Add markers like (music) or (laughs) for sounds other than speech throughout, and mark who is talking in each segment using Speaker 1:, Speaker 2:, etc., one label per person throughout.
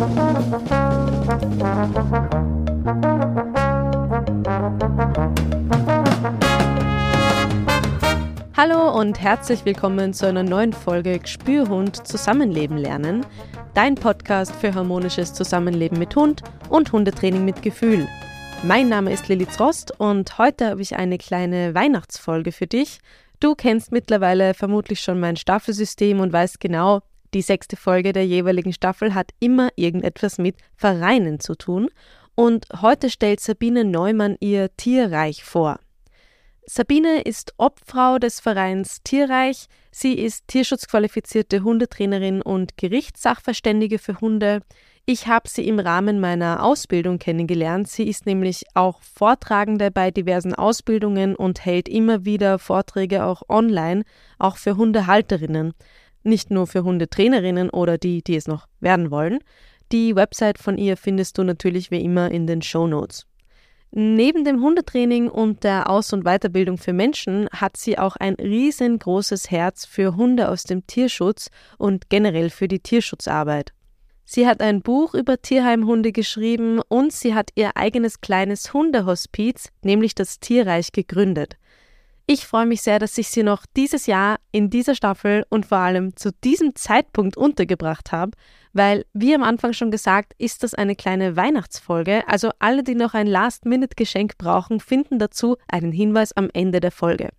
Speaker 1: Hallo und herzlich willkommen zu einer neuen Folge Spürhund Zusammenleben lernen, dein Podcast für harmonisches Zusammenleben mit Hund und Hundetraining mit Gefühl. Mein Name ist Lilith Rost und heute habe ich eine kleine Weihnachtsfolge für dich. Du kennst mittlerweile vermutlich schon mein Staffelsystem und weißt genau, die sechste Folge der jeweiligen Staffel hat immer irgendetwas mit Vereinen zu tun. Und heute stellt Sabine Neumann ihr Tierreich vor. Sabine ist Obfrau des Vereins Tierreich. Sie ist tierschutzqualifizierte Hundetrainerin und Gerichtssachverständige für Hunde. Ich habe sie im Rahmen meiner Ausbildung kennengelernt. Sie ist nämlich auch Vortragende bei diversen Ausbildungen und hält immer wieder Vorträge auch online, auch für Hundehalterinnen. Nicht nur für Hundetrainerinnen oder die, die es noch werden wollen. Die Website von ihr findest du natürlich wie immer in den Show Notes. Neben dem Hundetraining und der Aus- und Weiterbildung für Menschen hat sie auch ein riesengroßes Herz für Hunde aus dem Tierschutz und generell für die Tierschutzarbeit. Sie hat ein Buch über Tierheimhunde geschrieben und sie hat ihr eigenes kleines Hundehospiz, nämlich das Tierreich, gegründet. Ich freue mich sehr, dass ich sie noch dieses Jahr in dieser Staffel und vor allem zu diesem Zeitpunkt untergebracht habe, weil, wie am Anfang schon gesagt, ist das eine kleine Weihnachtsfolge, also alle, die noch ein Last-Minute-Geschenk brauchen, finden dazu einen Hinweis am Ende der Folge.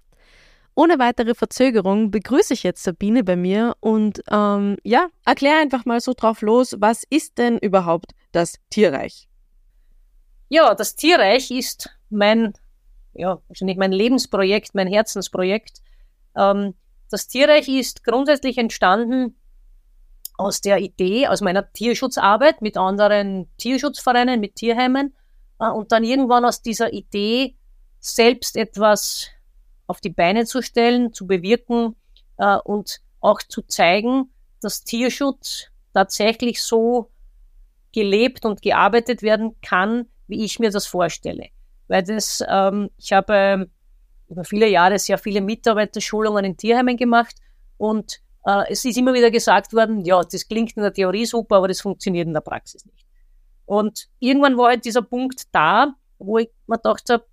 Speaker 1: Ohne weitere Verzögerung begrüße ich jetzt Sabine bei mir und ähm, ja, erkläre einfach mal so drauf los, was ist denn überhaupt das Tierreich?
Speaker 2: Ja, das Tierreich ist mein, ja, wahrscheinlich mein Lebensprojekt, mein Herzensprojekt. Ähm, das Tierreich ist grundsätzlich entstanden aus der Idee, aus meiner Tierschutzarbeit mit anderen Tierschutzvereinen, mit Tierheimen äh, und dann irgendwann aus dieser Idee, selbst etwas auf die Beine zu stellen, zu bewirken äh, und auch zu zeigen, dass Tierschutz tatsächlich so gelebt und gearbeitet werden kann, wie ich mir das vorstelle. Weil das, ähm, ich habe über viele Jahre sehr viele Mitarbeiterschulungen in Tierheimen gemacht und äh, es ist immer wieder gesagt worden, ja, das klingt in der Theorie super, aber das funktioniert in der Praxis nicht. Und irgendwann war halt dieser Punkt da, wo ich mir gedacht habe,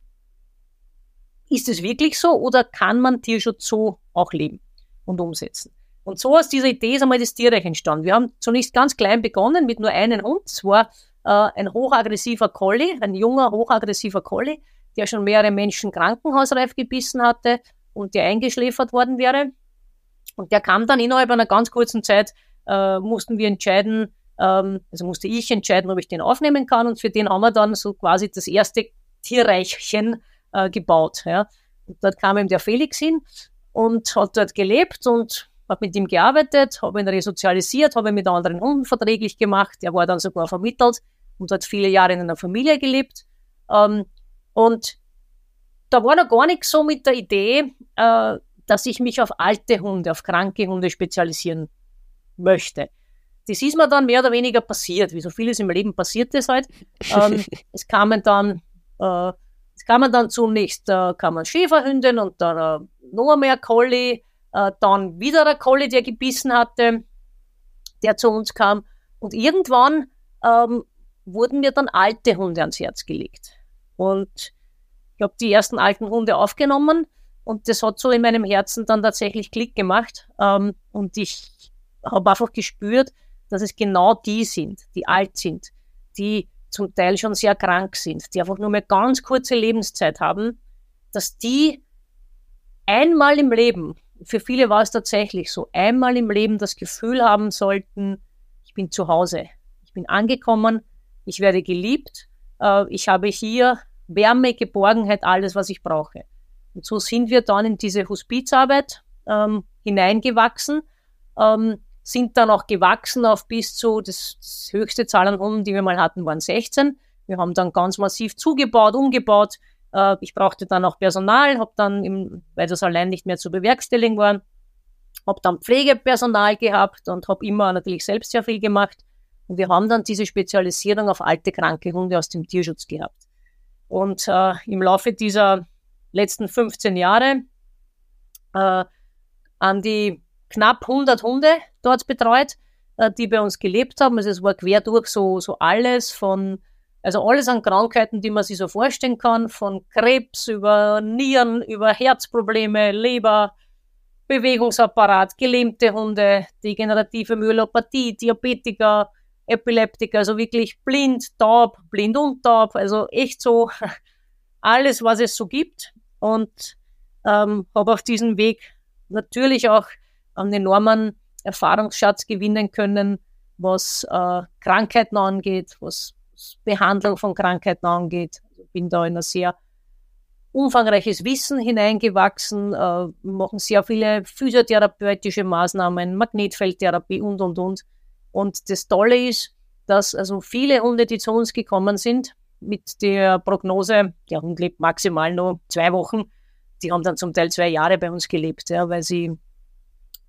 Speaker 2: ist es wirklich so oder kann man Tierschutz so auch leben und umsetzen? Und so aus dieser Idee ist einmal das Tierreich entstanden. Wir haben zunächst ganz klein begonnen mit nur einem Hund. Es war ein hochaggressiver Collie, ein junger, hochaggressiver Collie, der schon mehrere Menschen krankenhausreif gebissen hatte und der eingeschläfert worden wäre. Und der kam dann innerhalb einer ganz kurzen Zeit, äh, mussten wir entscheiden, ähm, also musste ich entscheiden, ob ich den aufnehmen kann. Und für den haben wir dann so quasi das erste Tierreichchen äh, gebaut. Ja. Und dort kam ihm der Felix hin und hat dort gelebt und habe mit ihm gearbeitet, habe ihn resozialisiert, habe ihn mit anderen Hunden verträglich gemacht. Er war dann sogar vermittelt und hat viele Jahre in einer Familie gelebt. Ähm, und da war noch gar nichts so mit der Idee, äh, dass ich mich auf alte Hunde, auf kranke Hunde spezialisieren möchte. Das ist mir dann mehr oder weniger passiert. Wie so vieles im Leben passiert es halt. Ähm, (laughs) es kamen dann äh, es kamen dann zunächst äh, kamen Schäferhündin und dann äh, noch mehr Collie, äh, dann wieder ein Collie, der gebissen hatte, der zu uns kam. Und irgendwann ähm, wurden mir dann alte Hunde ans Herz gelegt. Und ich habe die ersten alten Hunde aufgenommen und das hat so in meinem Herzen dann tatsächlich Klick gemacht. Ähm, und ich habe einfach gespürt, dass es genau die sind, die alt sind, die zum Teil schon sehr krank sind, die einfach nur mehr ganz kurze Lebenszeit haben, dass die einmal im Leben, für viele war es tatsächlich so, einmal im Leben das Gefühl haben sollten, ich bin zu Hause, ich bin angekommen, ich werde geliebt, äh, ich habe hier Wärme, Geborgenheit, alles, was ich brauche. Und so sind wir dann in diese Hospizarbeit ähm, hineingewachsen. Ähm, sind dann auch gewachsen auf bis zu, das, das höchste Zahl an Hunden, die wir mal hatten, waren 16. Wir haben dann ganz massiv zugebaut, umgebaut. Äh, ich brauchte dann auch Personal, habe dann, im, weil das allein nicht mehr zu bewerkstelligen war, habe dann Pflegepersonal gehabt und habe immer natürlich selbst sehr viel gemacht. Und wir haben dann diese Spezialisierung auf alte, kranke Hunde aus dem Tierschutz gehabt. Und äh, im Laufe dieser letzten 15 Jahre äh, an die knapp 100 Hunde dort betreut, äh, die bei uns gelebt haben. Also es war quer durch so, so alles von, also alles an Krankheiten, die man sich so vorstellen kann, von Krebs über Nieren, über Herzprobleme, Leber, Bewegungsapparat, gelähmte Hunde, degenerative Myelopathie, Diabetiker, Epileptiker, also wirklich blind, taub, blind und taub, also echt so (laughs) alles, was es so gibt. Und ähm, habe auf diesem Weg natürlich auch einen enormen Erfahrungsschatz gewinnen können, was äh, Krankheiten angeht, was Behandlung von Krankheiten angeht. Also bin da in ein sehr umfangreiches Wissen hineingewachsen, äh, machen sehr viele physiotherapeutische Maßnahmen, Magnetfeldtherapie und, und, und. Und das Tolle ist, dass also viele Hunde, die zu uns gekommen sind, mit der Prognose, der Hund lebt maximal nur zwei Wochen, die haben dann zum Teil zwei Jahre bei uns gelebt, ja, weil sie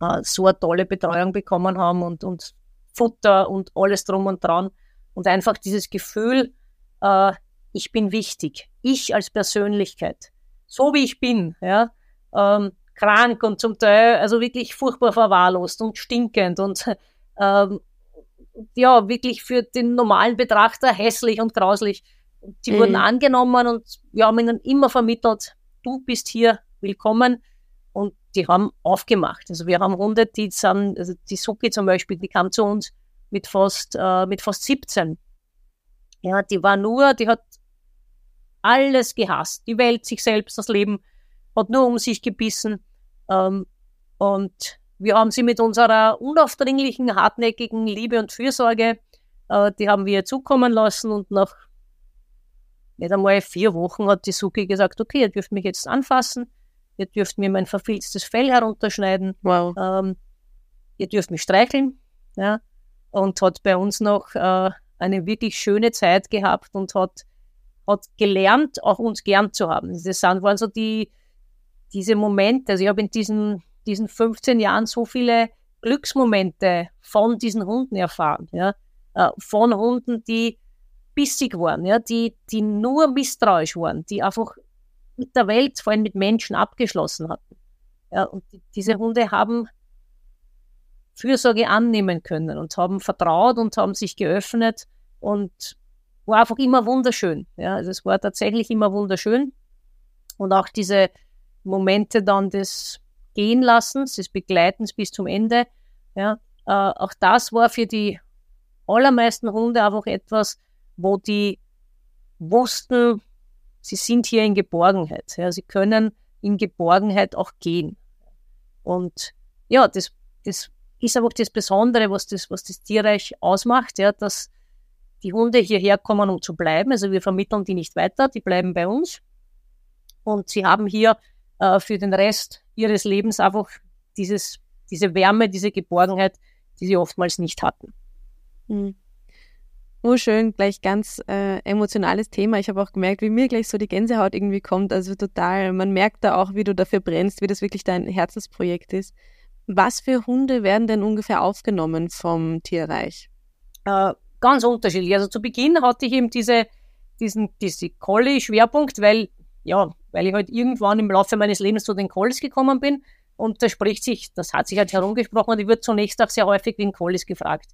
Speaker 2: äh, so eine tolle Betreuung bekommen haben und, und Futter und alles drum und dran. Und einfach dieses Gefühl, äh, ich bin wichtig, ich als Persönlichkeit, so wie ich bin, ja, ähm, krank und zum Teil also wirklich furchtbar verwahrlost und stinkend und (laughs) ähm, ja, wirklich für den normalen Betrachter hässlich und grauslich. Die mhm. wurden angenommen und wir haben ihnen immer vermittelt, du bist hier willkommen. Und die haben aufgemacht. Also wir haben Hunde, die sind, also die Suki zum Beispiel, die kam zu uns mit fast, äh, mit fast 17. Ja, die war nur, die hat alles gehasst. Die Welt, sich selbst, das Leben, hat nur um sich gebissen. Ähm, und wir haben sie mit unserer unaufdringlichen, hartnäckigen Liebe und Fürsorge, äh, die haben wir zukommen lassen und nach nicht einmal vier Wochen hat die Suki gesagt, okay, ihr dürft mich jetzt anfassen, ihr dürft mir mein verfilztes Fell herunterschneiden, wow. ähm, ihr dürft mich streicheln, ja, und hat bei uns noch äh, eine wirklich schöne Zeit gehabt und hat, hat gelernt, auch uns gern zu haben. Das sind, waren so die, diese Momente, also ich habe in diesen, diesen 15 Jahren so viele Glücksmomente von diesen Hunden erfahren, ja, äh, von Hunden, die bissig waren, ja, die, die nur misstrauisch waren, die einfach mit der Welt, vor allem mit Menschen abgeschlossen hatten. Ja, und die, diese Hunde haben Fürsorge annehmen können und haben vertraut und haben sich geöffnet und war einfach immer wunderschön. Ja, also es war tatsächlich immer wunderschön. Und auch diese Momente dann des Gehenlassens, des Begleitens bis zum Ende, ja, äh, auch das war für die allermeisten Hunde einfach etwas, wo die wussten, sie sind hier in Geborgenheit. Ja, sie können in Geborgenheit auch gehen. Und ja, das, das ist einfach das Besondere, was das, was das Tierreich ausmacht, ja, dass die Hunde hierher kommen, um zu bleiben. Also wir vermitteln die nicht weiter, die bleiben bei uns. Und sie haben hier äh, für den Rest ihres Lebens einfach dieses, diese Wärme, diese Geborgenheit, die sie oftmals nicht hatten.
Speaker 1: Mhm. Oh, schön, gleich ganz äh, emotionales Thema. Ich habe auch gemerkt, wie mir gleich so die Gänsehaut irgendwie kommt. Also total, man merkt da auch, wie du dafür brennst, wie das wirklich dein Herzensprojekt ist. Was für Hunde werden denn ungefähr aufgenommen vom Tierreich?
Speaker 2: Äh, ganz unterschiedlich. Also zu Beginn hatte ich eben diese, diesen, diese Collie-Schwerpunkt, weil, ja, weil ich halt irgendwann im Laufe meines Lebens zu den Collies gekommen bin. Und da spricht sich, das hat sich halt herumgesprochen und ich wird zunächst auch sehr häufig wegen Collies gefragt.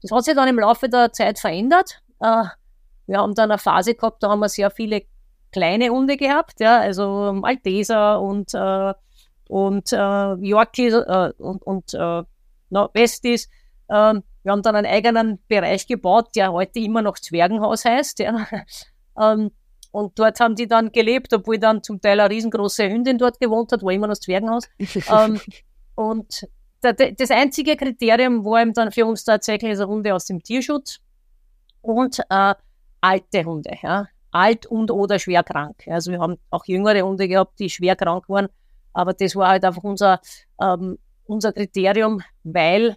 Speaker 2: Das hat sich dann im Laufe der Zeit verändert. Äh, wir haben dann eine Phase gehabt, da haben wir sehr viele kleine Hunde gehabt, ja, also Malteser und, äh, und äh, Yorkie äh, und, und äh, no, Westies. Äh, wir haben dann einen eigenen Bereich gebaut, der heute immer noch Zwergenhaus heißt. Ja. (laughs) ähm, und dort haben die dann gelebt, obwohl dann zum Teil eine riesengroße Hündin dort gewohnt hat, war immer noch das Zwergenhaus. (laughs) ähm, und das einzige Kriterium war eben dann für uns tatsächlich also Hunde aus dem Tierschutz und äh, alte Hunde, ja, alt und oder schwer krank. Also wir haben auch jüngere Hunde gehabt, die schwer krank waren, aber das war halt einfach unser, ähm, unser Kriterium, weil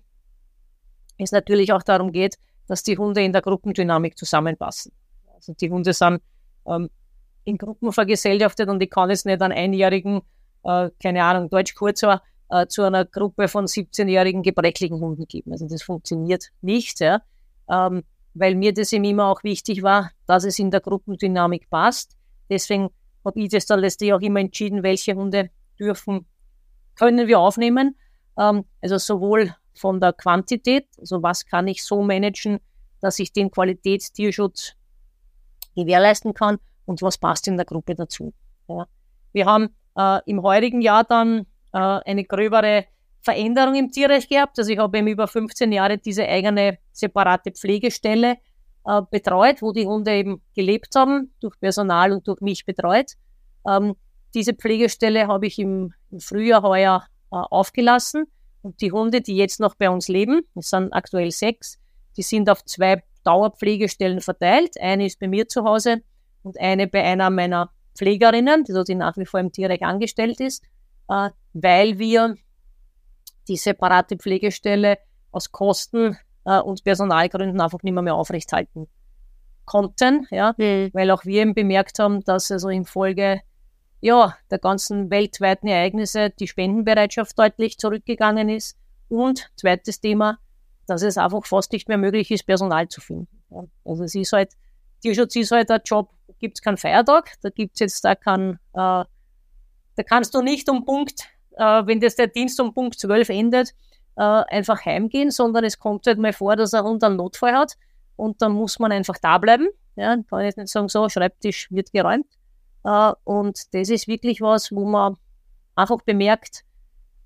Speaker 2: es natürlich auch darum geht, dass die Hunde in der Gruppendynamik zusammenpassen. Also die Hunde sind ähm, in Gruppen vergesellschaftet und ich kann jetzt nicht einen einjährigen, äh, keine Ahnung, Deutsch-Kurzhaar äh, zu einer Gruppe von 17-jährigen gebrechlichen Hunden geben. Also das funktioniert nicht, ja. Ähm, weil mir das eben immer auch wichtig war, dass es in der Gruppendynamik passt. Deswegen habe ich das dann letztlich auch immer entschieden, welche Hunde dürfen, können wir aufnehmen. Ähm, also sowohl von der Quantität, also was kann ich so managen, dass ich den Qualitätstierschutz gewährleisten kann und was passt in der Gruppe dazu. Ja. Wir haben äh, im heurigen Jahr dann äh, eine gröbere Veränderung im Tierrecht gehabt. Also ich habe eben über 15 Jahre diese eigene separate Pflegestelle äh, betreut, wo die Hunde eben gelebt haben, durch Personal und durch mich betreut. Ähm, diese Pflegestelle habe ich im, im Frühjahr heuer äh, aufgelassen. Und die Hunde, die jetzt noch bei uns leben, es sind aktuell sechs, die sind auf zwei Dauerpflegestellen verteilt. Eine ist bei mir zu Hause und eine bei einer meiner Pflegerinnen, die dort nach wie vor im Tierreich angestellt ist, äh, weil wir die separate Pflegestelle aus Kosten äh, und Personalgründen einfach nicht mehr, mehr aufrechthalten konnten, ja, mhm. weil auch wir eben bemerkt haben, dass also infolge ja, der ganzen weltweiten Ereignisse die Spendenbereitschaft deutlich zurückgegangen ist und zweites Thema, dass es einfach fast nicht mehr möglich ist, Personal zu finden. Also es ist halt, Tierschutz ist halt ein Job, da gibt es keinen Feiertag, da gibt es jetzt da kein, äh, da kannst du nicht um Punkt, äh, wenn das der Dienst um Punkt 12 endet, äh, einfach heimgehen, sondern es kommt halt mal vor, dass ein Hund einen Notfall hat und dann muss man einfach da bleiben. Ja, kann jetzt nicht sagen, so, Schreibtisch wird geräumt. Äh, und das ist wirklich was, wo man einfach bemerkt,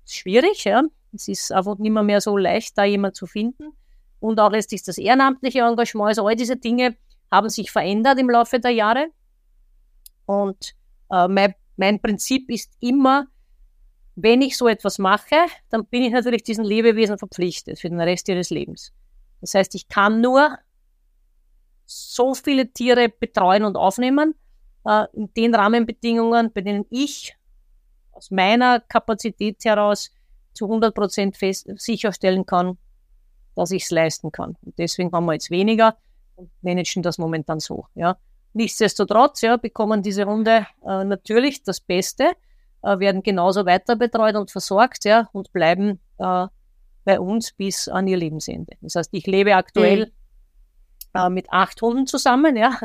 Speaker 2: schwierig, ja. Es ist einfach nicht mehr, mehr so leicht, da jemand zu finden. Und auch letztlich das ehrenamtliche Engagement, also all diese Dinge haben sich verändert im Laufe der Jahre. Und äh, mein, mein Prinzip ist immer, wenn ich so etwas mache, dann bin ich natürlich diesen Lebewesen verpflichtet für den Rest ihres Lebens. Das heißt, ich kann nur so viele Tiere betreuen und aufnehmen, äh, in den Rahmenbedingungen, bei denen ich aus meiner Kapazität heraus zu 100 Prozent sicherstellen kann, dass ich es leisten kann. Und deswegen haben wir jetzt weniger und managen das momentan so. Ja. Nichtsdestotrotz ja, bekommen diese Hunde äh, natürlich das Beste, äh, werden genauso weiter betreut und versorgt ja, und bleiben äh, bei uns bis an ihr Lebensende. Das heißt, ich lebe aktuell mhm. mit acht Hunden zusammen. Ja.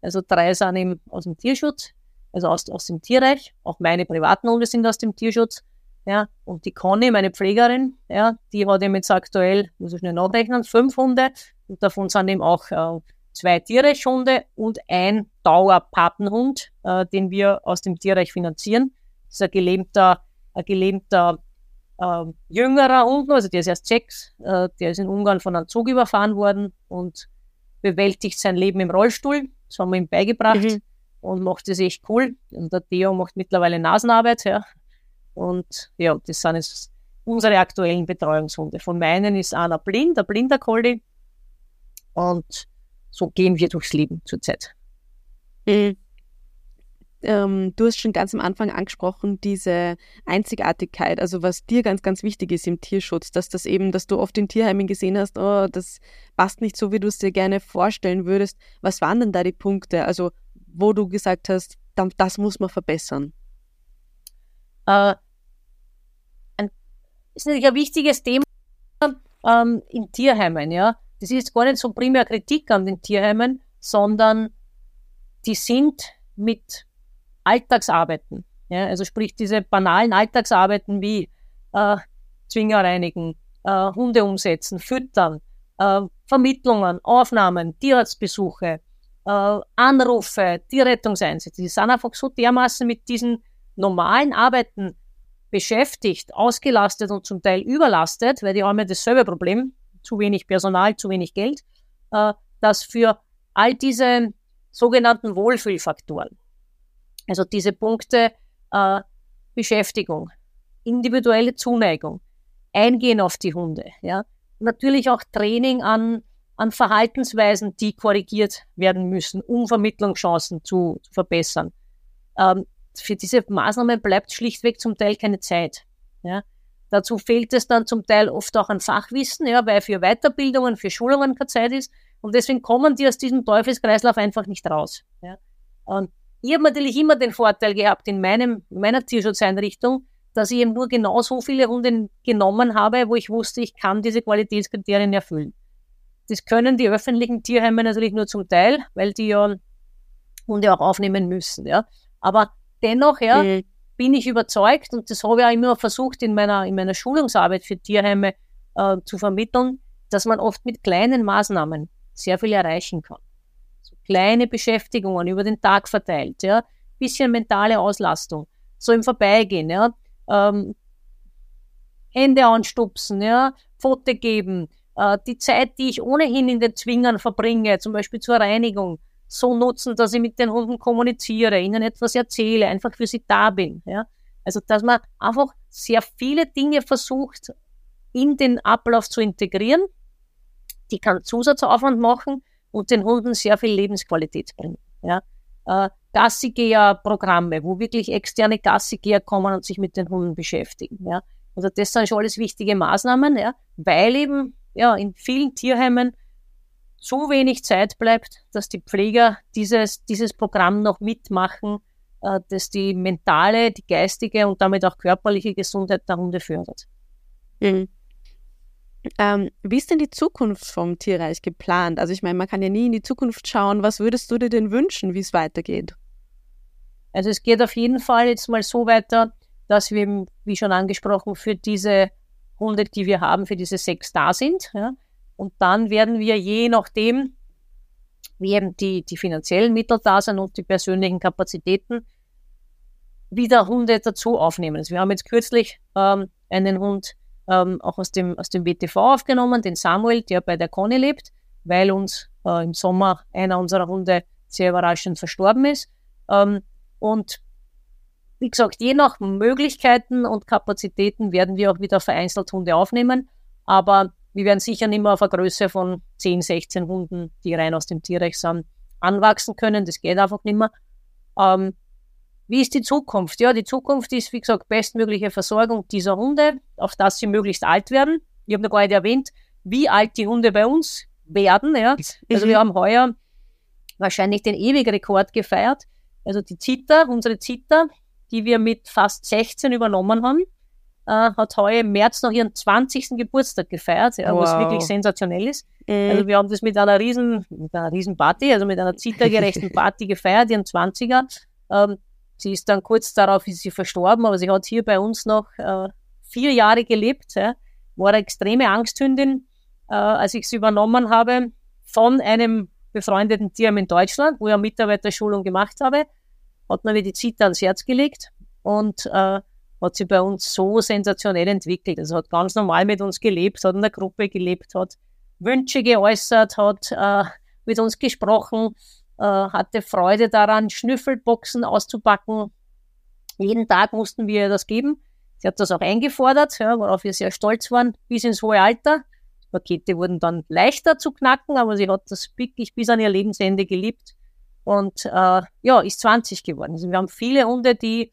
Speaker 2: Also drei sind eben aus dem Tierschutz, also aus, aus dem Tierreich. Auch meine privaten Hunde sind aus dem Tierschutz. Ja, und die Conny, meine Pflegerin, ja, die hat eben jetzt aktuell, muss ich schnell nachrechnen, fünf Hunde. Und davon sind eben auch äh, zwei Tierreichhunde und ein Dauerpatenhund, äh, den wir aus dem Tierreich finanzieren. Das ist ein gelähmter, ein gelähmter äh, jüngerer Hund, also der ist erst sechs, äh, der ist in Ungarn von einem Zug überfahren worden und bewältigt sein Leben im Rollstuhl. Das haben wir ihm beigebracht mhm. und macht es echt cool. Und der Theo macht mittlerweile Nasenarbeit, ja. Und ja, das sind jetzt unsere aktuellen Betreuungshunde. Von meinen ist einer blind, ein blinder Collie. Und so gehen wir durchs Leben zurzeit.
Speaker 1: Mhm. Ähm, du hast schon ganz am Anfang angesprochen, diese Einzigartigkeit, also was dir ganz, ganz wichtig ist im Tierschutz, dass das eben, dass du oft in Tierheimen gesehen hast, oh, das passt nicht so, wie du es dir gerne vorstellen würdest. Was waren denn da die Punkte, also wo du gesagt hast, das muss man verbessern?
Speaker 2: Äh, ist natürlich ein wichtiges Thema ähm, in Tierheimen, ja. Das ist gar nicht so primär Kritik an den Tierheimen, sondern die sind mit Alltagsarbeiten. Ja, also sprich diese banalen Alltagsarbeiten wie äh, Zwinger reinigen, äh, Hunde umsetzen, füttern, äh, Vermittlungen, Aufnahmen, Tierarztbesuche, äh, Anrufe, Tierrettungseinsätze. Die sind einfach so dermaßen mit diesen normalen Arbeiten beschäftigt, ausgelastet und zum Teil überlastet, weil die haben ja dasselbe Problem, zu wenig Personal, zu wenig Geld, äh, dass für all diese sogenannten Wohlfühlfaktoren, also diese Punkte äh, Beschäftigung, individuelle Zuneigung, Eingehen auf die Hunde, ja. Natürlich auch Training an, an Verhaltensweisen, die korrigiert werden müssen, um Vermittlungschancen zu, zu verbessern. Ähm, für diese Maßnahmen bleibt schlichtweg zum Teil keine Zeit. Ja. Dazu fehlt es dann zum Teil oft auch an Fachwissen, ja, weil für Weiterbildungen, für Schulungen keine Zeit ist. Und deswegen kommen die aus diesem Teufelskreislauf einfach nicht raus. Ja. Und ich habe natürlich immer den Vorteil gehabt in, meinem, in meiner Tierschutzeinrichtung, dass ich eben nur genau so viele Hunde genommen habe, wo ich wusste, ich kann diese Qualitätskriterien erfüllen. Das können die öffentlichen Tierheime natürlich nur zum Teil, weil die ja Hunde auch aufnehmen müssen. Ja. Aber dennoch ja, mhm. bin ich überzeugt, und das habe ich auch immer versucht in meiner, in meiner Schulungsarbeit für Tierheime äh, zu vermitteln, dass man oft mit kleinen Maßnahmen sehr viel erreichen kann. So kleine Beschäftigungen über den Tag verteilt, ja, bisschen mentale Auslastung, so im Vorbeigehen, ja, ähm, Hände anstupsen, ja, Pfote geben, äh, die Zeit, die ich ohnehin in den Zwingern verbringe, zum Beispiel zur Reinigung, so nutzen, dass ich mit den Hunden kommuniziere, ihnen etwas erzähle, einfach für sie da bin. Ja. Also, dass man einfach sehr viele Dinge versucht, in den Ablauf zu integrieren, die kann Zusatzaufwand machen und den Hunden sehr viel Lebensqualität bringen. Ja. Äh, Gassigeher-Programme, wo wirklich externe Gassigeher kommen und sich mit den Hunden beschäftigen. Ja. Also das sind schon alles wichtige Maßnahmen, ja, weil eben ja, in vielen Tierheimen so wenig Zeit bleibt, dass die Pfleger dieses, dieses Programm noch mitmachen, äh, das die mentale, die geistige und damit auch körperliche Gesundheit der Hunde fördert.
Speaker 1: Mhm. Ähm, wie ist denn die Zukunft vom Tierreich geplant? Also ich meine, man kann ja nie in die Zukunft schauen. Was würdest du dir denn wünschen, wie es weitergeht?
Speaker 2: Also es geht auf jeden Fall jetzt mal so weiter, dass wir, wie schon angesprochen, für diese Hunde, die wir haben, für diese sechs da sind. Ja. Und dann werden wir je nachdem, wie eben die, die finanziellen Mittel da sind und die persönlichen Kapazitäten, wieder Hunde dazu aufnehmen. Also wir haben jetzt kürzlich ähm, einen Hund ähm, auch aus dem, aus dem WTV aufgenommen, den Samuel, der bei der Conny lebt, weil uns äh, im Sommer einer unserer Hunde sehr überraschend verstorben ist. Ähm, und wie gesagt, je nach Möglichkeiten und Kapazitäten werden wir auch wieder vereinzelt Hunde aufnehmen. Aber wir werden sicher nicht mehr auf eine Größe von 10, 16 Hunden, die rein aus dem Tierreich sind, anwachsen können. Das geht einfach nicht mehr. Ähm, wie ist die Zukunft? Ja, die Zukunft ist, wie gesagt, bestmögliche Versorgung dieser Hunde, auf dass sie möglichst alt werden. Ich habe noch gar nicht erwähnt, wie alt die Hunde bei uns werden. Ja. Also wir haben heuer wahrscheinlich den Ewigrekord gefeiert. Also die Zita, unsere Zita, die wir mit fast 16 übernommen haben, äh, hat heuer im März noch ihren 20. Geburtstag gefeiert, ja, wow. was wirklich sensationell ist. Mhm. Also wir haben das mit einer riesen, mit einer riesen Party, also mit einer zittergerechten (laughs) Party gefeiert, ihren 20er. Ähm, sie ist dann kurz darauf ist sie verstorben, aber sie hat hier bei uns noch äh, vier Jahre gelebt, ja, war eine extreme Angsthündin, äh, als ich sie übernommen habe von einem befreundeten Tierheim in Deutschland, wo ich eine Mitarbeiterschulung gemacht habe hat mir die Zita ans Herz gelegt und äh, hat sie bei uns so sensationell entwickelt. Also hat ganz normal mit uns gelebt, hat in der Gruppe gelebt, hat Wünsche geäußert, hat äh, mit uns gesprochen, äh, hatte Freude daran, Schnüffelboxen auszupacken. Jeden Tag mussten wir ihr das geben. Sie hat das auch eingefordert, ja, worauf wir sehr stolz waren, bis ins hohe Alter. Die Pakete wurden dann leichter zu knacken, aber sie hat das wirklich bis an ihr Lebensende geliebt und äh, ja, ist 20 geworden. Also wir haben viele Hunde, die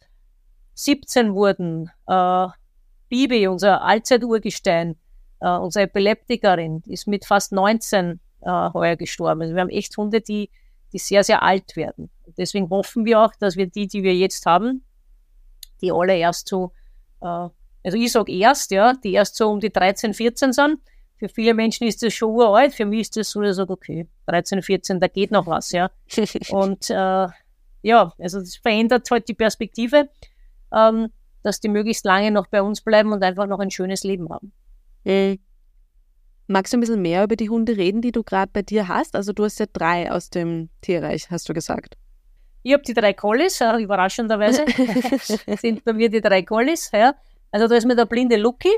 Speaker 2: 17 wurden. Äh, Bibi, unser Allzeiturgestein, äh, unsere Epileptikerin, ist mit fast 19 äh, heuer gestorben. Also wir haben echt Hunde, die, die sehr, sehr alt werden. Und deswegen hoffen wir auch, dass wir die, die wir jetzt haben, die alle erst so, äh, also ich sage erst, ja, die erst so um die 13, 14 sind, für viele Menschen ist das schon uralt, für mich ist das so, dass ich sage, okay, 13, 14, da geht noch was, ja. (laughs) Und äh, ja, also das verändert halt die Perspektive, ähm, dass die möglichst lange noch bei uns bleiben und einfach noch ein schönes Leben haben.
Speaker 1: Mhm. Magst du ein bisschen mehr über die Hunde reden, die du gerade bei dir hast? Also du hast ja drei aus dem Tierreich, hast du gesagt.
Speaker 2: Ich habe die drei Collies, äh, überraschenderweise (laughs) (laughs) sind bei mir die drei Collies. Ja. Also da ist mir der blinde Lucky,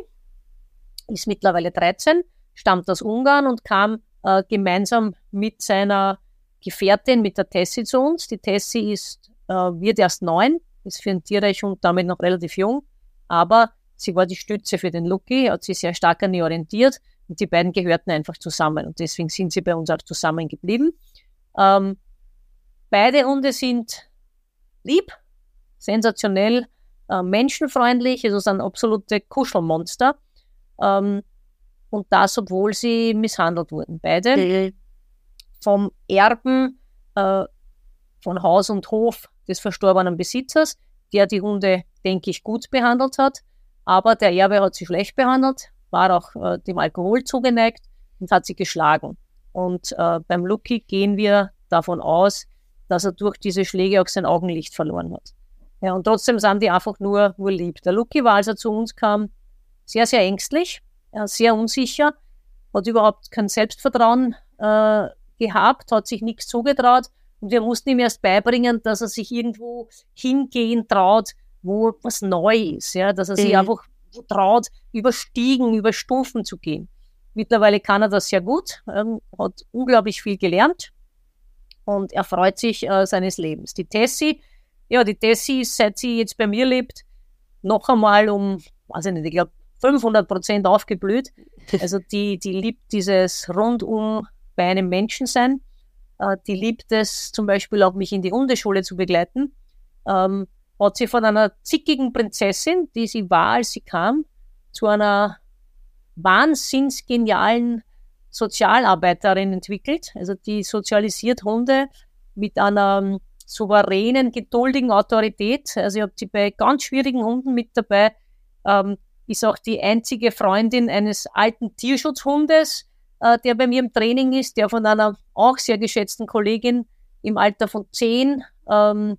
Speaker 2: ist mittlerweile 13 stammt aus Ungarn und kam äh, gemeinsam mit seiner Gefährtin, mit der Tessie zu uns. Die Tessie ist, äh, wird erst neun, ist für ein Tierreich und damit noch relativ jung, aber sie war die Stütze für den Lucky, hat sich sehr stark an ihr orientiert und die beiden gehörten einfach zusammen und deswegen sind sie bei uns auch zusammen geblieben. Ähm, beide Hunde sind lieb, sensationell, äh, menschenfreundlich, also sind absolute Kuschelmonster. Ähm, und das, obwohl sie misshandelt wurden. Beide mhm. vom Erben äh, von Haus und Hof des verstorbenen Besitzers, der die Hunde, denke ich, gut behandelt hat. Aber der Erbe hat sie schlecht behandelt, war auch äh, dem Alkohol zugeneigt und hat sie geschlagen. Und äh, beim Lucky gehen wir davon aus, dass er durch diese Schläge auch sein Augenlicht verloren hat. Ja, und trotzdem sind die einfach nur, nur lieb. Der Lucky war, als er zu uns kam, sehr, sehr ängstlich, sehr unsicher, hat überhaupt kein Selbstvertrauen äh, gehabt, hat sich nichts zugetraut und wir mussten ihm erst beibringen, dass er sich irgendwo hingehen traut, wo was neu ist, ja, dass er sich mhm. einfach traut, über Stiegen, über Stufen zu gehen. Mittlerweile kann er das sehr gut, ähm, hat unglaublich viel gelernt und er freut sich äh, seines Lebens. Die Tessie, ja, die Tessie ist, seit sie jetzt bei mir lebt, noch einmal um, weiß ich nicht, ich glaube 500 Prozent aufgeblüht. (laughs) Also die, die liebt dieses rundum bei einem Menschen sein. Äh, die liebt es zum Beispiel auch, mich in die Hundeschule zu begleiten. Ähm, hat sie von einer zickigen Prinzessin, die sie war, als sie kam, zu einer wahnsinnsgenialen Sozialarbeiterin entwickelt. Also die sozialisiert Hunde mit einer ähm, souveränen, geduldigen Autorität. Also ich habe sie bei ganz schwierigen Hunden mit dabei. Ähm, ist auch die einzige Freundin eines alten Tierschutzhundes, äh, der bei mir im Training ist, der von einer auch sehr geschätzten Kollegin im Alter von zehn ähm,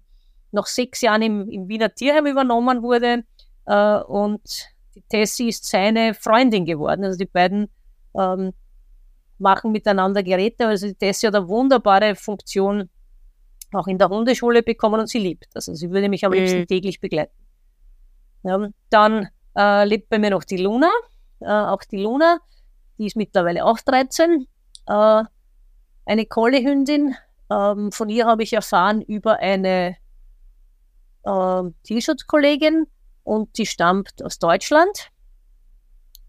Speaker 2: nach sechs Jahren im, im Wiener Tierheim übernommen wurde. Äh, und die Tessie ist seine Freundin geworden. Also die beiden ähm, machen miteinander Geräte. Also die Tessie hat eine wunderbare Funktion auch in der Hundeschule bekommen und sie liebt. Also sie würde mich am mhm. liebsten täglich begleiten. Ja, dann äh, lebt bei mir noch die Luna. Äh, auch die Luna, die ist mittlerweile auch 13. Äh, eine Kollehündin. Ähm, von ihr habe ich erfahren über eine äh, Tierschutzkollegin und die stammt aus Deutschland.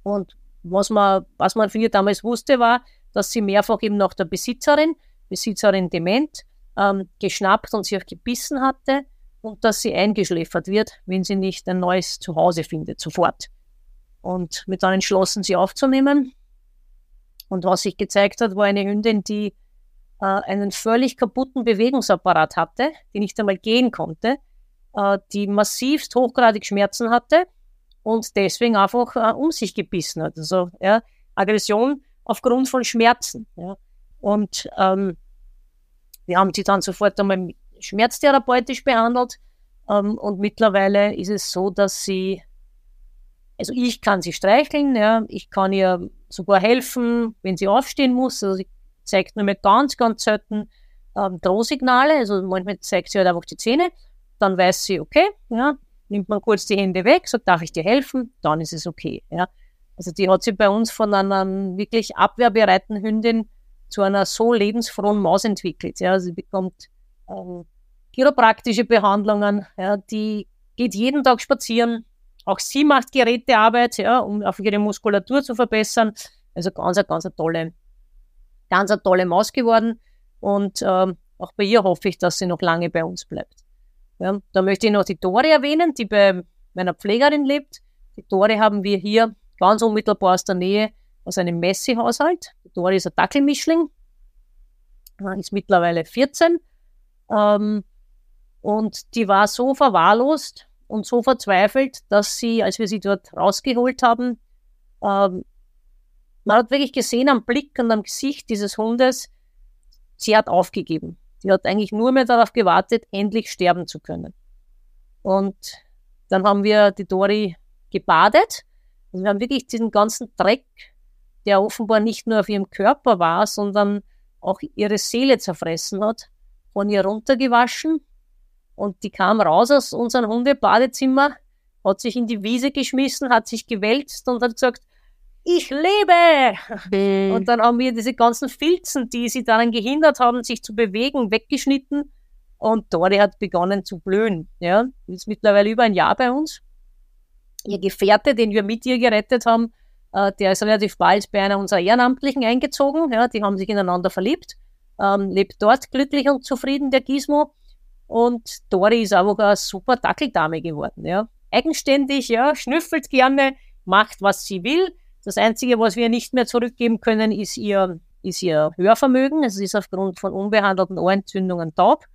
Speaker 2: Und was man, was man von ihr damals wusste, war, dass sie mehrfach eben nach der Besitzerin, Besitzerin dement, ähm, geschnappt und sie auch gebissen hatte und dass sie eingeschläfert wird, wenn sie nicht ein neues Zuhause findet, sofort. Und mit dann entschlossen, sie aufzunehmen. Und was sich gezeigt hat, war eine Hündin, die äh, einen völlig kaputten Bewegungsapparat hatte, die nicht einmal gehen konnte, äh, die massivst hochgradig Schmerzen hatte und deswegen einfach äh, um sich gebissen hat. Also ja, Aggression aufgrund von Schmerzen. Ja. Und ähm, wir haben sie dann sofort einmal schmerztherapeutisch behandelt. Ähm, und mittlerweile ist es so, dass sie, also ich kann sie streicheln, ja, ich kann ihr sogar helfen, wenn sie aufstehen muss. Also sie zeigt nur mehr ganz, ganz selten ähm, Drohsignale. Also manchmal zeigt sie halt einfach die Zähne. Dann weiß sie, okay, ja, nimmt man kurz die Hände weg, sagt, darf ich dir helfen? Dann ist es okay. Ja. Also die hat sie bei uns von einer wirklich abwehrbereiten Hündin zu einer so lebensfrohen Maus entwickelt. Ja, sie bekommt ähm, chiropraktische Behandlungen, ja, die geht jeden Tag spazieren. Auch sie macht Gerätearbeit, ja, um auf ihre Muskulatur zu verbessern. Also ganz, ganz tolle, ganz eine tolle Maus geworden. Und ähm, auch bei ihr hoffe ich, dass sie noch lange bei uns bleibt. Ja, da möchte ich noch die Dore erwähnen, die bei meiner Pflegerin lebt. Die Dore haben wir hier ganz unmittelbar aus der Nähe aus einem Messi-Haushalt. Dori ist ein Dackelmischling, ist mittlerweile 14. Ähm, und die war so verwahrlost und so verzweifelt, dass sie, als wir sie dort rausgeholt haben, ähm, man hat wirklich gesehen am Blick und am Gesicht dieses Hundes, sie hat aufgegeben. Sie hat eigentlich nur mehr darauf gewartet, endlich sterben zu können. Und dann haben wir die Dori gebadet. Also wir haben wirklich diesen ganzen Dreck der offenbar nicht nur auf ihrem Körper war, sondern auch ihre Seele zerfressen hat, von ihr runtergewaschen. Und die kam raus aus unserem Hundebadezimmer, hat sich in die Wiese geschmissen, hat sich gewälzt und hat gesagt, ich lebe! Mhm. Und dann haben wir diese ganzen Filzen, die sie daran gehindert haben, sich zu bewegen, weggeschnitten. Und Dori hat begonnen zu blühen. Ja, ist mittlerweile über ein Jahr bei uns. Ihr Gefährte, den wir mit ihr gerettet haben, äh, der ist relativ bald bei einer unserer Ehrenamtlichen eingezogen. Ja, die haben sich ineinander verliebt, ähm, lebt dort glücklich und zufrieden, der Gizmo. Und Dori ist auch eine super Dackeldame geworden. Ja. Eigenständig, ja, schnüffelt gerne, macht, was sie will. Das Einzige, was wir nicht mehr zurückgeben können, ist ihr, ist ihr Hörvermögen. Es ist aufgrund von unbehandelten Ohrentzündungen taub.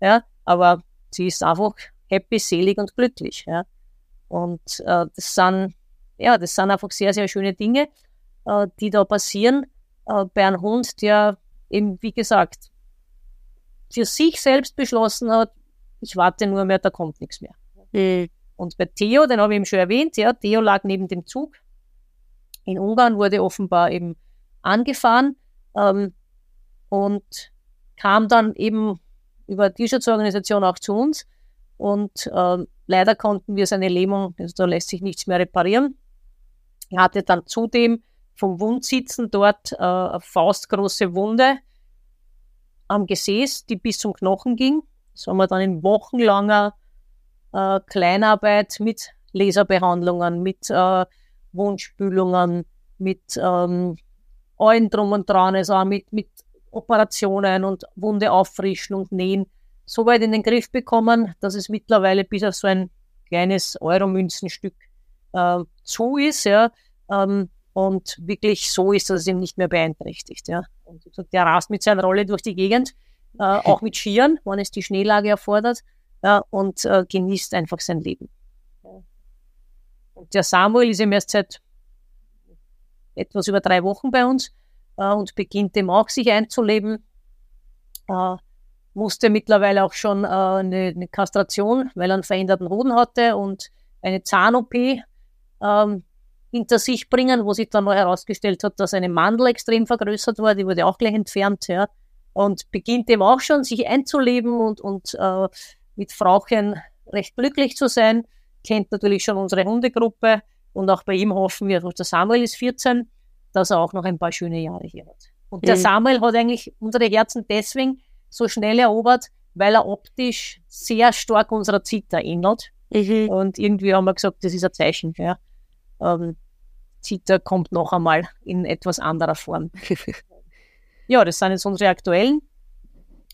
Speaker 2: Ja, aber sie ist einfach happy, selig und glücklich. Ja. Und äh, das sind ja, das sind einfach sehr, sehr schöne Dinge, äh, die da passieren äh, bei einem Hund, der eben, wie gesagt, für sich selbst beschlossen hat, ich warte nur mehr, da kommt nichts mehr. Mhm. Und bei Theo, den habe ich eben schon erwähnt, ja, Theo lag neben dem Zug in Ungarn wurde offenbar eben angefahren ähm, und kam dann eben über die Tierschutzorganisation auch zu uns. Und äh, leider konnten wir seine Lähmung, also da lässt sich nichts mehr reparieren. Er hatte dann zudem vom Wundsitzen dort äh, eine faustgroße Wunde am Gesäß, die bis zum Knochen ging. Das haben wir dann in wochenlanger äh, Kleinarbeit mit Laserbehandlungen, mit äh, Wundspülungen, mit ähm, allen drum und dran, also auch mit, mit Operationen und Wunde auffrischen und nähen, so weit in den Griff bekommen, dass es mittlerweile bis auf so ein kleines Euro-Münzenstück äh, zu ist, ja, ähm, und wirklich so ist, dass es ihn nicht mehr beeinträchtigt, ja. Und der rast mit seiner Rolle durch die Gegend, äh, (laughs) auch mit Skiern, wann es die Schneelage erfordert, ja, und äh, genießt einfach sein Leben. Und der Samuel ist eben erst seit etwas über drei Wochen bei uns äh, und beginnt dem auch sich einzuleben. Äh, musste mittlerweile auch schon äh, eine, eine, Kastration, weil er einen veränderten Hoden hatte und eine Zahn-OP ähm, hinter sich bringen, wo sich dann noch herausgestellt hat, dass eine Mandel extrem vergrößert war, die wurde auch gleich entfernt, ja. Und beginnt dem auch schon, sich einzuleben und, und äh, mit Frauchen recht glücklich zu sein. Kennt natürlich schon unsere Hundegruppe und auch bei ihm hoffen wir, der Samuel ist 14, dass er auch noch ein paar schöne Jahre hier hat. Und der mhm. Samuel hat eigentlich unsere Herzen deswegen so schnell erobert, weil er optisch sehr stark unserer Zita ähnelt. Mhm. Und irgendwie haben wir gesagt, das ist ein Zeichen. Ja. Ähm, Zita kommt noch einmal in etwas anderer Form. (laughs) ja, das sind jetzt unsere aktuellen.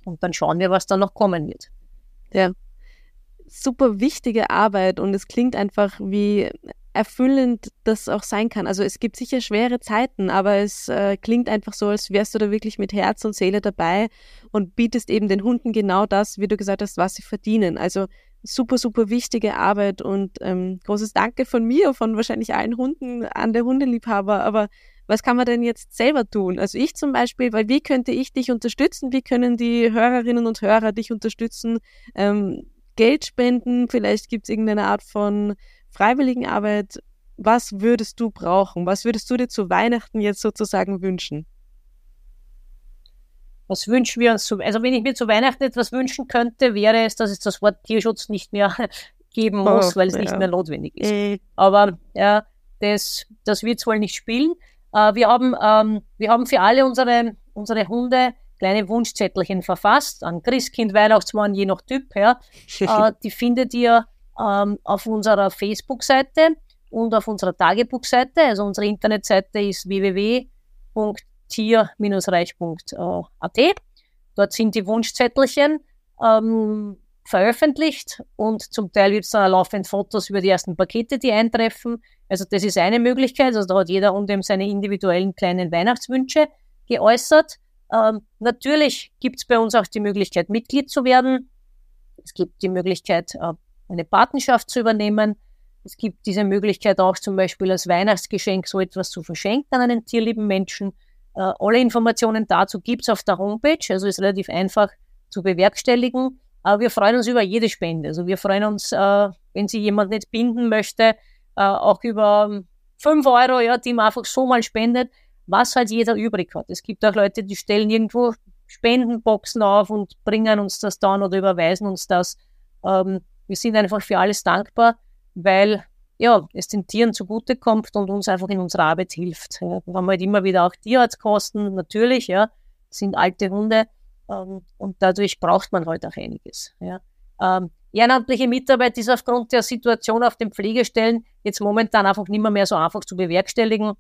Speaker 2: Und dann schauen wir, was da noch kommen wird.
Speaker 1: Ja, super wichtige Arbeit und es klingt einfach wie erfüllend das auch sein kann. Also es gibt sicher schwere Zeiten, aber es äh, klingt einfach so, als wärst du da wirklich mit Herz und Seele dabei und bietest eben den Hunden genau das, wie du gesagt hast, was sie verdienen. Also super, super wichtige Arbeit und ähm, großes Danke von mir, von wahrscheinlich allen Hunden an der Hundeliebhaber. Aber was kann man denn jetzt selber tun? Also ich zum Beispiel, weil wie könnte ich dich unterstützen? Wie können die Hörerinnen und Hörer dich unterstützen? Ähm, Geld spenden? Vielleicht gibt es irgendeine Art von Freiwilligenarbeit. Was würdest du brauchen? Was würdest du dir zu Weihnachten jetzt sozusagen wünschen?
Speaker 2: Was wünschen wir uns? Zu, also wenn ich mir zu Weihnachten etwas wünschen könnte, wäre es, dass es das Wort Tierschutz nicht mehr (laughs) geben oh, muss, oh, weil es ja. nicht mehr notwendig ist. Äh. Aber ja, das, das wird es wohl nicht spielen. Äh, wir, haben, ähm, wir haben für alle unsere, unsere Hunde kleine Wunschzettelchen verfasst, an Christkind, Weihnachtsmann, je nach Typ. Ja. (laughs) äh, die findet ihr ähm, auf unserer Facebook-Seite und auf unserer Tagebuchseite. Also unsere Internetseite ist www.tier-reich.at. Dort sind die Wunschzettelchen ähm, veröffentlicht und zum Teil wird es dann laufend Fotos über die ersten Pakete, die eintreffen. Also das ist eine Möglichkeit. Also da hat jeder unter seine individuellen kleinen Weihnachtswünsche geäußert. Ähm, natürlich gibt es bei uns auch die Möglichkeit, Mitglied zu werden. Es gibt die Möglichkeit, äh, eine Patenschaft zu übernehmen. Es gibt diese Möglichkeit auch zum Beispiel als Weihnachtsgeschenk so etwas zu verschenken an einen tierlieben Menschen. Äh, alle Informationen dazu gibt es auf der Homepage, also ist relativ einfach zu bewerkstelligen. Aber wir freuen uns über jede Spende. Also wir freuen uns, äh, wenn sich jemand nicht binden möchte, äh, auch über fünf Euro, ja, die man einfach so mal spendet, was halt jeder übrig hat. Es gibt auch Leute, die stellen irgendwo Spendenboxen auf und bringen uns das dann oder überweisen uns das. Ähm, wir sind einfach für alles dankbar, weil ja, es den Tieren zugutekommt und uns einfach in unserer Arbeit hilft. Ja, wir haben halt immer wieder auch Tierarztkosten, natürlich, ja, sind alte Hunde ähm, und dadurch braucht man halt auch einiges. Ja. Ähm, ehrenamtliche Mitarbeit ist aufgrund der Situation auf den Pflegestellen jetzt momentan einfach nicht mehr, mehr so einfach zu bewerkstelligen,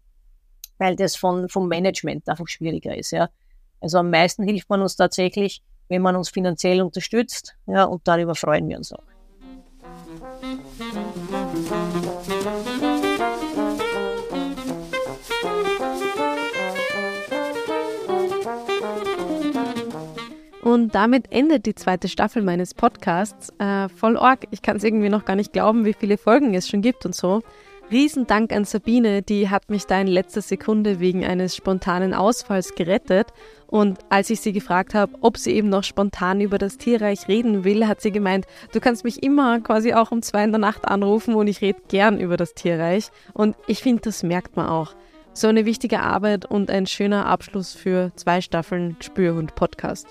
Speaker 2: weil das von, vom Management einfach schwieriger ist. Ja. Also am meisten hilft man uns tatsächlich, wenn man uns finanziell unterstützt, ja, und darüber freuen wir uns auch.
Speaker 1: Und damit endet die zweite Staffel meines Podcasts. Äh, voll org. Ich kann es irgendwie noch gar nicht glauben, wie viele Folgen es schon gibt und so. Riesendank an Sabine, die hat mich da in letzter Sekunde wegen eines spontanen Ausfalls gerettet. Und als ich sie gefragt habe, ob sie eben noch spontan über das Tierreich reden will, hat sie gemeint, du kannst mich immer quasi auch um zwei in der Nacht anrufen und ich rede gern über das Tierreich. Und ich finde, das merkt man auch. So eine wichtige Arbeit und ein schöner Abschluss für zwei Staffeln Spürhund Podcast.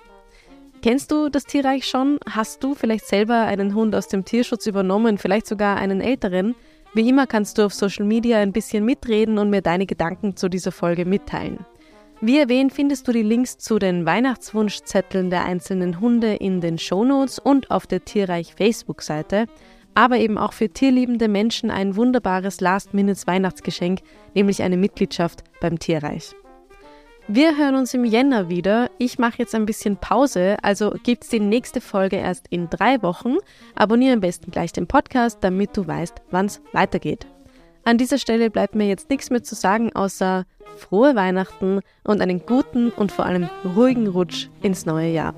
Speaker 1: Kennst du das Tierreich schon? Hast du vielleicht selber einen Hund aus dem Tierschutz übernommen, vielleicht sogar einen älteren? Wie immer kannst du auf Social Media ein bisschen mitreden und mir deine Gedanken zu dieser Folge mitteilen. Wie erwähnt, findest du die Links zu den Weihnachtswunschzetteln der einzelnen Hunde in den Shownotes und auf der Tierreich Facebook-Seite, aber eben auch für tierliebende Menschen ein wunderbares Last-Minutes-Weihnachtsgeschenk, nämlich eine Mitgliedschaft beim Tierreich. Wir hören uns im Jänner wieder. Ich mache jetzt ein bisschen Pause, also gibt es die nächste Folge erst in drei Wochen. Abonniere am besten gleich den Podcast, damit du weißt, wann es weitergeht. An dieser Stelle bleibt mir jetzt nichts mehr zu sagen, außer frohe Weihnachten und einen guten und vor allem ruhigen Rutsch ins neue Jahr.